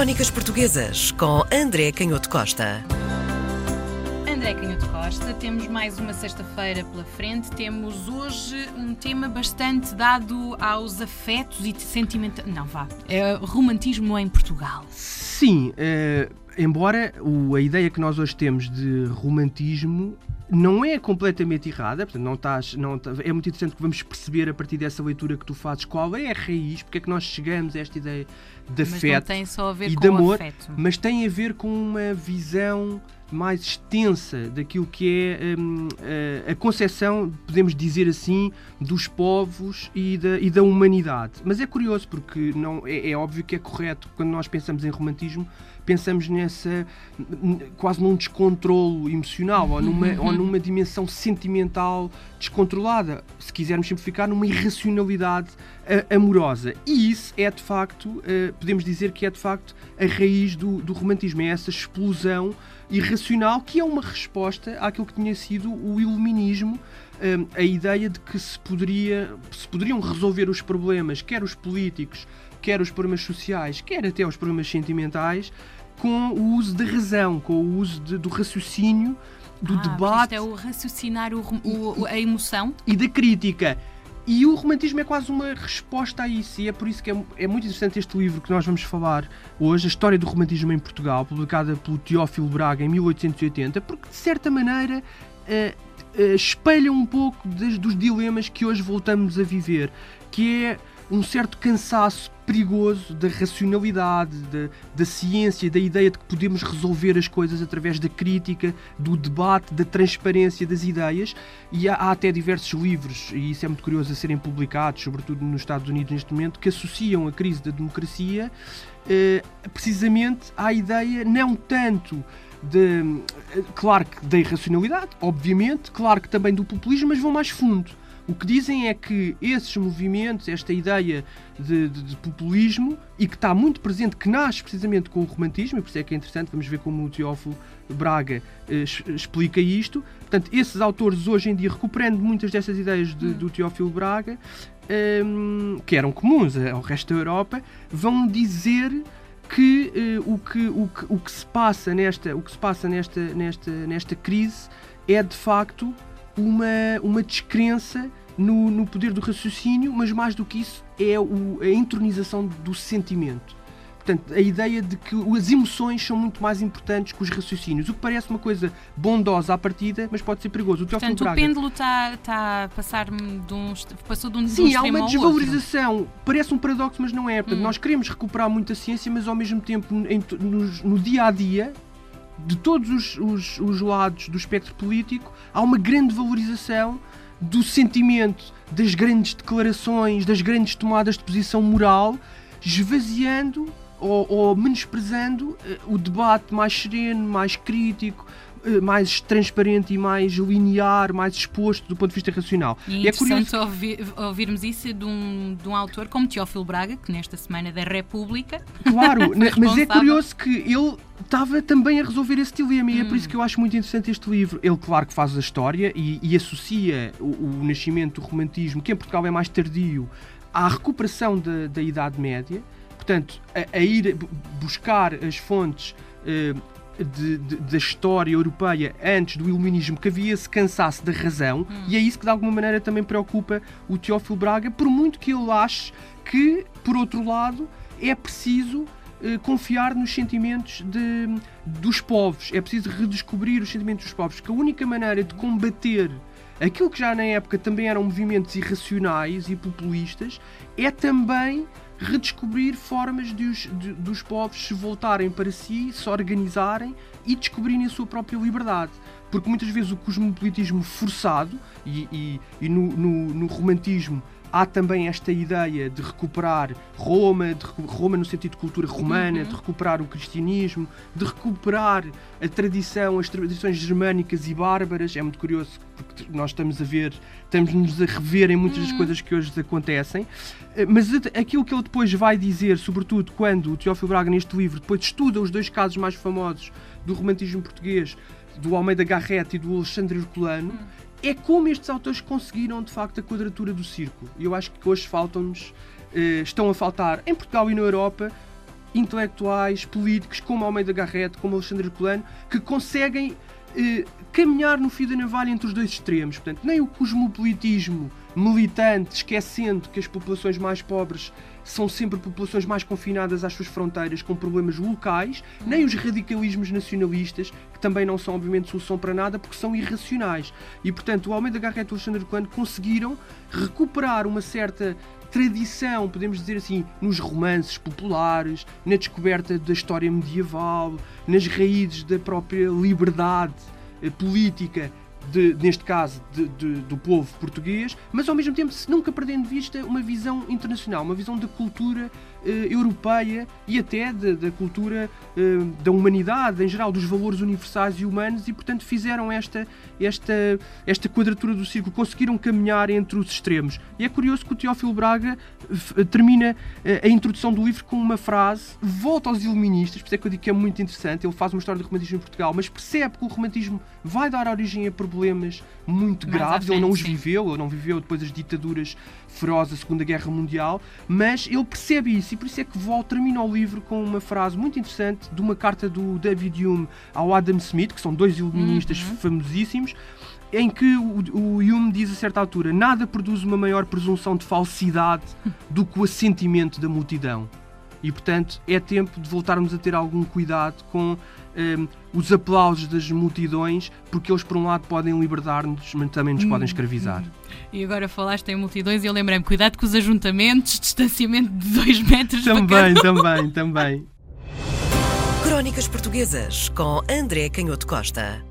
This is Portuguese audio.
Crónicas Portuguesas com André Canhoto Costa. André Canhoto Costa, temos mais uma sexta-feira pela frente. Temos hoje um tema bastante dado aos afetos e sentimentos. Não, vá. É romantismo em Portugal. Sim, uh, embora o, a ideia que nós hoje temos de romantismo não é completamente errada, portanto, não estás, não, tá, é muito interessante que vamos perceber a partir dessa leitura que tu fazes qual é a raiz, porque é que nós chegamos a esta ideia de mas afeto e de amor, afeto. mas tem a ver com uma visão mais extensa daquilo que é hum, a, a concepção, podemos dizer assim, dos povos e da, e da humanidade. Mas é curioso porque não é, é óbvio que é correto quando nós pensamos em romantismo pensamos nessa quase num descontrolo emocional ou numa, ou numa dimensão sentimental descontrolada, se quisermos simplificar, numa irracionalidade uh, amorosa. E isso é de facto, uh, podemos dizer que é de facto a raiz do, do romantismo, é essa explosão irracional que é uma resposta àquilo que tinha sido o iluminismo um, a ideia de que se, poderia, se poderiam resolver os problemas, quer os políticos, quer os problemas sociais, quer até os problemas sentimentais, com o uso da razão, com o uso de, do raciocínio, do ah, debate. Isto é o raciocinar o, o, a emoção. E da crítica. E o romantismo é quase uma resposta a isso, e é por isso que é, é, muito interessante este livro que nós vamos falar hoje, A História do Romantismo em Portugal, publicada pelo Teófilo Braga em 1880, porque de certa maneira uh, uh, espelha um pouco das, dos dilemas que hoje voltamos a viver, que é um certo cansaço perigoso da racionalidade, da, da ciência, da ideia de que podemos resolver as coisas através da crítica, do debate, da transparência das ideias. E há, há, até diversos livros, e isso é muito curioso, a serem publicados, sobretudo nos Estados Unidos neste momento, que associam a crise da democracia eh, precisamente à ideia não tanto de, claro que da irracionalidade, obviamente, claro que também do populismo, mas vão mais fundo. O que dizem é que esses movimentos, esta ideia de, de, de, populismo, e que está muito presente, que nasce precisamente com o romantismo, e por isso é que é interessante, vamos ver como o Teófilo Braga eh, explica isto. Portanto, esses autores hoje em dia, recuperando muitas dessas ideias de, do Teófilo Braga, eh, que eram comuns ao resto da Europa, vão dizer que, eh, o, que, o, que, o que se passa nesta, o que se passa nesta, nesta, nesta crise é de facto uma, uma descrença no, no poder do raciocínio, mas mais do que isso é o, a entronização do sentimento. Portanto, a ideia de que as emoções são muito mais importantes que os raciocínios, o que parece uma coisa bondosa à partida, mas pode ser perigoso. O Portanto, o pêndulo está tá a passar de um, passou de um Sim, há uma desvalorização. Parece um paradoxo, mas não é. Portanto, hum. nós queremos recuperar muita ciência, mas ao mesmo tempo, em, no, no dia a dia, de todos os, os, os lados do espectro político, há uma grande valorização do sentimento, das grandes declarações, das grandes tomadas de posição moral, esvaziando ou, ou menosprezando uh, o debate mais sereno, mais crítico, mais transparente e mais linear, mais exposto do ponto de vista racional. E, e é interessante ouvir, ouvirmos isso de um, de um autor como Teófilo Braga, que nesta semana da República. Claro, mas é curioso que ele estava também a resolver esse dilema, e é por isso hum. que eu acho muito interessante este livro. Ele, claro, que faz a história e, e associa o, o, nascimento do romantismo, que em Portugal é mais tardio, à recuperação da, da Idade Média, portanto, a, a ir buscar as fontes. Uh, de, de, da história europeia antes do iluminismo que havia se cansasse da razão hum. e é isso que de alguma maneira também preocupa o Teófilo Braga, por muito que ele ache que, por outro lado, é preciso eh, confiar nos sentimentos de, dos povos. É preciso redescobrir os sentimentos dos povos, que a única maneira de combater aquilo que já na época também eram movimentos irracionais e populistas é também redescobrir formas de os, de, dos povos se voltarem para si, se organizarem e descobrirem a sua própria liberdade. Porque muitas vezes o cosmopolitismo forçado e, e, e no, no, no romantismo há também esta ideia de recuperar Roma, de Roma no sentido de cultura romana, uhum. de recuperar o cristianismo, de recuperar a tradição, as tradições germânicas e bárbaras. É muito curioso porque nós estamos a ver, estamos-nos a rever em muitas das uhum. coisas que hoje acontecem. Eh, mas aquilo que ele depois vai dizer, sobretudo quando o Teófilo Braga, neste livro, depois estuda os dois casos mais famosos do romantismo português, do Almeida Garrett e do Alexandre Herculano, uhum é como estes autores conseguiram de facto a quadratura do círculo. E eu acho que hoje faltam-nos, eh, estão a faltar em Portugal e na Europa intelectuais, políticos, como Almeida Garrett, como Alexandre Colano, que conseguem eh, caminhar no fio da navalha entre os dois extremos. Portanto, nem o cosmopolitismo militante, esquecendo que as populações mais pobres são sempre populações mais confinadas às suas fronteiras, com problemas locais, nem os radicalismos nacionalistas, que também não são, obviamente, solução para nada, porque são irracionais. E, portanto, o Almeida Garrett e o Alexandre Colano conseguiram recuperar uma certa tradição, podemos dizer assim, nos romances populares, na descoberta da história medieval, nas raízes da própria liberdade eh, política de, neste caso, de, de, do povo português, mas ao mesmo tempo nunca perdendo de vista uma visão internacional, uma visão da cultura europeia e até da cultura eh, da humanidade em geral, dos valores universais e humanos, e portanto fizeram esta, esta, esta quadratura do círculo, conseguiram caminhar entre os extremos. E é curioso que o Teófilo Braga termina eh, a introdução do livro com uma frase, volta aos iluministas, por isso é que eu digo que é muito interessante, ele faz uma história do romantismo em Portugal, mas percebe que o romantismo vai dar origem a problemas muito Mais graves, frente, ele não os viveu, ele não viveu depois das ditaduras ferozes da Segunda Guerra Mundial, mas ele percebe isso e por isso é que Vol termina o livro com uma frase muito interessante de uma carta do David Hume ao Adam Smith, que são dois iluministas uhum. famosíssimos, em que o, o Hume diz a certa altura: nada produz uma maior presunção de falsidade do que o assentimento da multidão. E portanto é tempo de voltarmos a ter algum cuidado com um, os aplausos das multidões, porque eles, por um lado, podem libertar-nos, mas também nos podem hum, escravizar. Hum. E agora falaste em multidões e eu lembrei-me: cuidado com os ajuntamentos, distanciamento de dois metros Também, também, também. Crónicas Portuguesas com André Canhoto Costa.